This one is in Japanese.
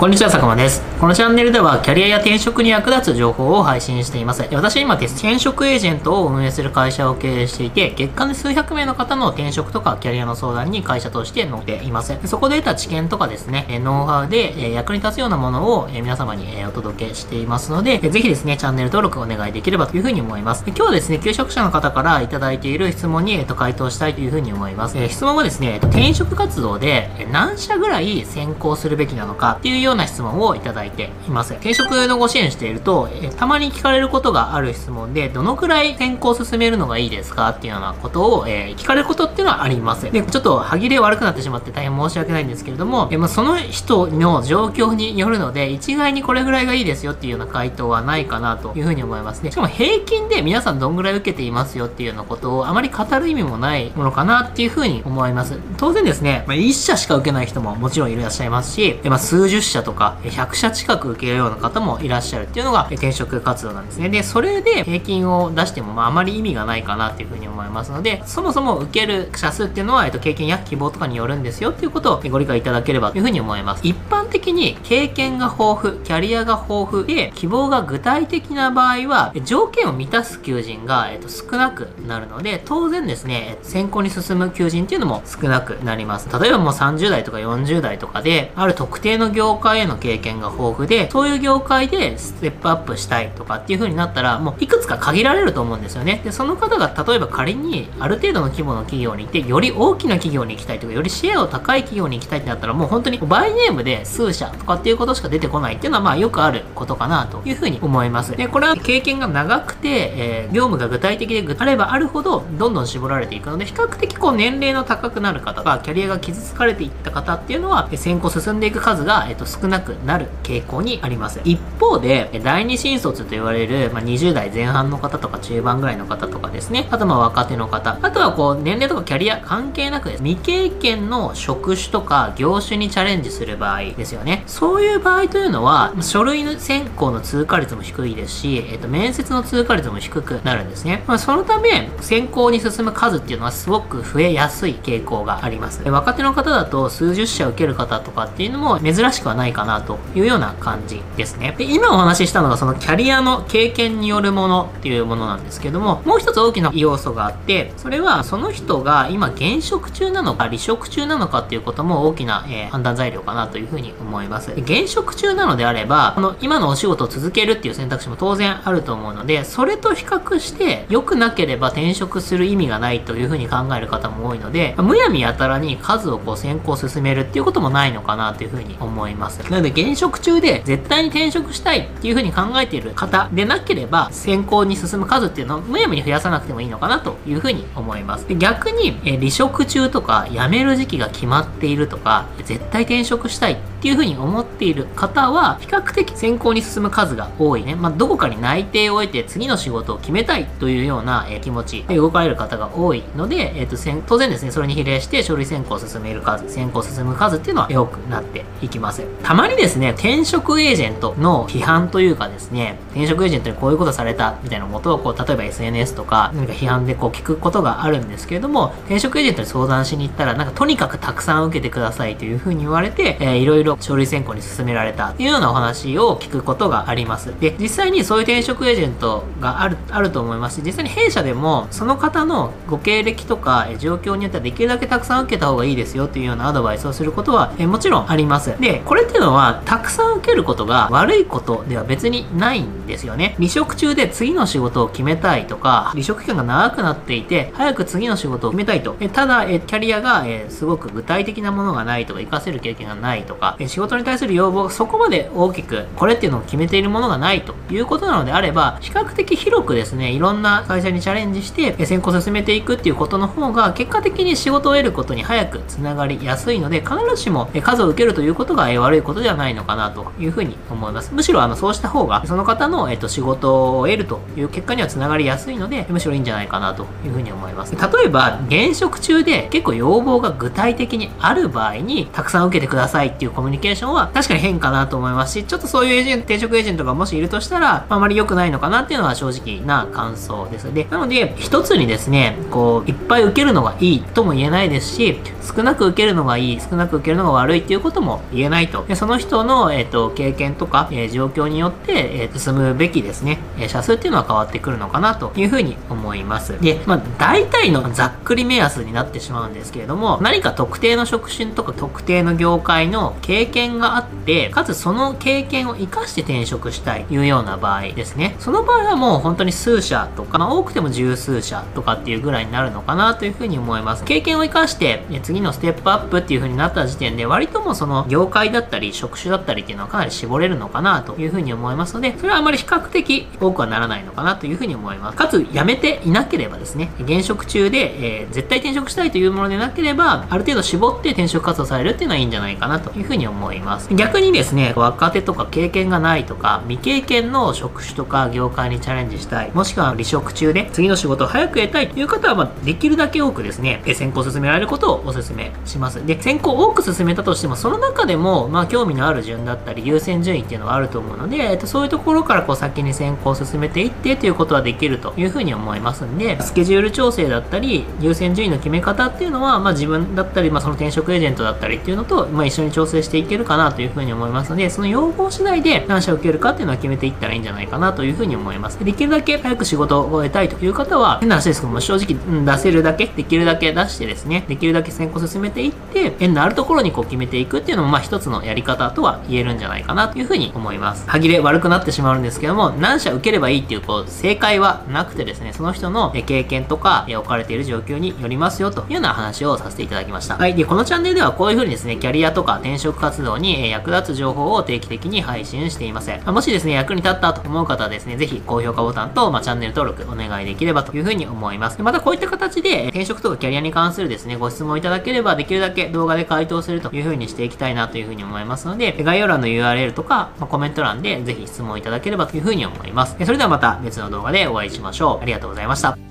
こんにちは、佐久間です。このチャンネルでは、キャリアや転職に役立つ情報を配信しています。私は今、転職エージェントを運営する会社を経営していて、月間で数百名の方の転職とかキャリアの相談に会社として乗っています。そこで得た知見とかですね、ノウハウで役に立つようなものを皆様にお届けしていますので、ぜひですね、チャンネル登録お願いできればというふうに思います。今日はですね、求職者の方からいただいている質問に回答したいというふうに思います。質問はですね、転職活動で何社ぐらい先行するべきなのかっていうようような質問をいただいています。転職のご支援していると、えたまに聞かれることがある質問で、どのくらい転校を進めるのがいいですかっていうようなことを、えー、聞かれることっていうのはあります。で、ちょっと歯切れ悪くなってしまって大変申し訳ないんですけれども、えまあ、その人の状況によるので、一概にこれぐらいがいいですよっていうような回答はないかなというふうに思いますね。しかも平均で皆さんどんぐらい受けていますよっていうようなことをあまり語る意味もないものかなっていうふうに思います。当然ですね、まあ、1社しか受けない人ももちろんいらっしゃいますし、まあ、数十社とか100社近く受けるような方もいらっしゃるっていうのが転職活動なんですね。で、それで平均を出しても、まあ、あまり意味がないかなっていうふうに思いますので、そもそも受ける社数っていうのは、えっと、経験や希望とかによるんですよっていうことをご理解いただければというふうに思います。一般的に経験が豊富、キャリアが豊富で、希望が具体的な場合は、条件を満たす求人が、えっと、少なくなるので、当然ですね、選考に進む求人っていうのも少なくなります。例えばもう30代とか40代とかで、ある特定の業界への経験が豊富で、そういう業界でステップアップしたいとかっていう風になったら、もういくつか限られると思うんですよね。で、その方が例えば仮にある程度の規模の企業に行って、より大きな企業に行きたいとか、よりシェアを高い企業に行きたいってなったら、もう本当にバイネームで数社とかっていうことしか出てこないっていうのは、まあよくあることかなという風に思います。で、これは経験が長くて、えー、業務が具体的であればあるほど、どんどん絞られていくので、比較的こう年齢の高くなる方が、キャリアが傷つかれていった方っていうのは、先行進んでいく数が、えっと、少少なくなる傾向にあります。一方で、第二新卒と言われる、まあ、20代前半の方とか中盤ぐらいの方とかですね、あとまあ若手の方、あとはこう年齢とかキャリア関係なく未経験の職種とか業種にチャレンジする場合ですよね。そういう場合というのは、書類の選考の通過率も低いですし、えっ、と、面接の通過率も低くなるんですね。まあ、そのため、選考に進む数っていうのはすごく増えやすい傾向があります。若手の方だと数十社受ける方とかっていうのも珍しくはないかなというような感じですね。で今お話ししたのがそのキャリアの経験によるものっていうものなんですけども、もう一つ大きな要素があって、それはその人が今現職中なのか離職中なのかっていうことも大きな、えー、判断材料かなというふうに思います。現職中なのであれば、この今のお仕事を続けるっていう選択肢も当然あると思うので、それと比較して良くなければ転職する意味がないというふうに考える方も多いので、むやみやたらに数をこう先行進めるっていうこともないのかなというふうに思います。なので現職中で絶対に転職したいっていうふうに考えている方でなければ、先行に進む数っていうのをむやみに増やさなくてもいいのかなというふうに思います。で逆に、え離職中とか辞める時期が決まっているとか、絶対転職したいっていうふうに思っている方は、比較的先行に進む数が多いね。まあ、どこかに内定を得て次の仕事を決めたいというような、え気持ちで動かれる方が多いので、えっ、ー、と、当然ですね、それに比例して書類選考を進める数、先行進む数っていうのは多くなっていきます。たまにですね、転職エージェントの批判というかですね、転職エージェントにこういうことされたみたいなことを、こう、例えば SNS とか、何か批判でこう聞くことがあるんですけれども、転職エージェントに相談しに行ったら、なんかとにかくたくさん受けてくださいというふうに言われて、えー、いろいろ書類選考に進められたっていうようなお話を聞くことがあります。で、実際にそういう転職エージェントがある、あると思いますし、実際に弊社でも、その方のご経歴とか、え状況によってはできるだけたくさん受けた方がいいですよっていうようなアドバイスをすることは、えもちろんあります。で、これっていうのは、たくさん受けることが悪いことでは別にないんですよね。離職中で次の仕事を決めたいとか、離職期間が長くなっていて、早く次の仕事を決めたいと。えただ、えキャリアが、えすごく具体的なものがないとか、活かせる経験がないとか、え仕事に対する要望がそこまで大きく、これっていうのを決めているものがないということなのであれば、比較的広くですね、いろんな会社にチャレンジして、え先行進めていくっていうことの方が、結果的に仕事を得ることに早くつながりやすいので、必ずしも、え数を受けるということが、え悪いことではないのかなというふうに思います。むしろ、あの、そうした方が、その方の、えっと、仕事を得るという結果にはつながりやすいので、むしろいいんじゃないかなというふうに思います。例えば、現職中で結構要望が具体的にある場合に、たくさん受けてくださいっていうコミュニケーションは確かに変かなと思いますし、ちょっとそういうエージェント、転職エージェントがもしいるとしたら、あまり良くないのかなっていうのは正直な感想です。で、なので、一つにですね、こう、いっぱい受けるのがいいとも言えないですし、少なく受けるのがいい、少なく受けるのが悪いっていうことも言えないとでその人の、えっ、と、経験とか、えー、状況によって、えー、進むべきですね、えー、社数っていうのは変わってくるのかなというふうに思います。で、まあ、大体のざっくり目安になってしまうんですけれども、何か特定の職種とか特定の業界の経験があって、かつその経験を活かして転職したいというような場合ですね。その場合はもう本当に数社とか、まあ、多くても十数社とかっていうぐらいになるのかなというふうに思います。経験を活かして、次のステップアップっていうふうになった時点で、割ともその業界だったり、り職種だったりっていうのはかなり絞れるのかなというふうに思いますので、それはあまり比較的多くはならないのかなというふうに思います。かつ、辞めていなければですね、現職中で、えー、絶対転職したいというものでなければ、ある程度絞って転職活動されるっていうのはいいんじゃないかなというふうに思います。逆にですね、若手とか経験がないとか、未経験の職種とか業界にチャレンジしたい、もしくは離職中で次の仕事を早く得たいという方は、まあ、できるだけ多くですね、先行進められることをお勧めします。で、先行多く進めたとしても、その中でも、まあ、興味のある順だったり、優先順位っていうのはあると思うので、えっと、そういうところからこう先に先行進めていってということはできるというふうに思いますんで、スケジュール調整だったり、優先順位の決め方っていうのは、まあ、自分だったり、まあ、その転職エージェントだったりっていうのと、まあ、一緒に調整していけるかなというふうに思いますので、その要望次第で何社を受けるかっていうのは決めていったらいいんじゃないかなというふうに思います。できるだけ早く仕事を終えたいという方は、変な話ですけども、正直、うん、出せるだけ、できるだけ出してですね、できるだけ先行進めていって、縁のあるところにこう決めていくっていうのも、まあ、一つのやり方とは言えるんじゃないかなというふうに思います。歯切れ悪くなってしまうんですけども、何社受ければいいっていう、こう、正解はなくてですね、その人の経験とか、置かれている状況によりますよというような話をさせていただきました。はい。で、このチャンネルではこういうふうにですね、キャリアとか転職活動に役立つ情報を定期的に配信しています。もしですね、役に立ったと思う方はですね、ぜひ高評価ボタンと、まあ、チャンネル登録お願いできればというふうに思います。またこういった形で転職とかキャリアに関するですね、ご質問いただければできるだけ動画で回答するというふうにしていきたいなというふうに思いますいますので、概要欄の URL とか、まあ、コメント欄でぜひ質問いただければというふうに思います。それではまた別の動画でお会いしましょう。ありがとうございました。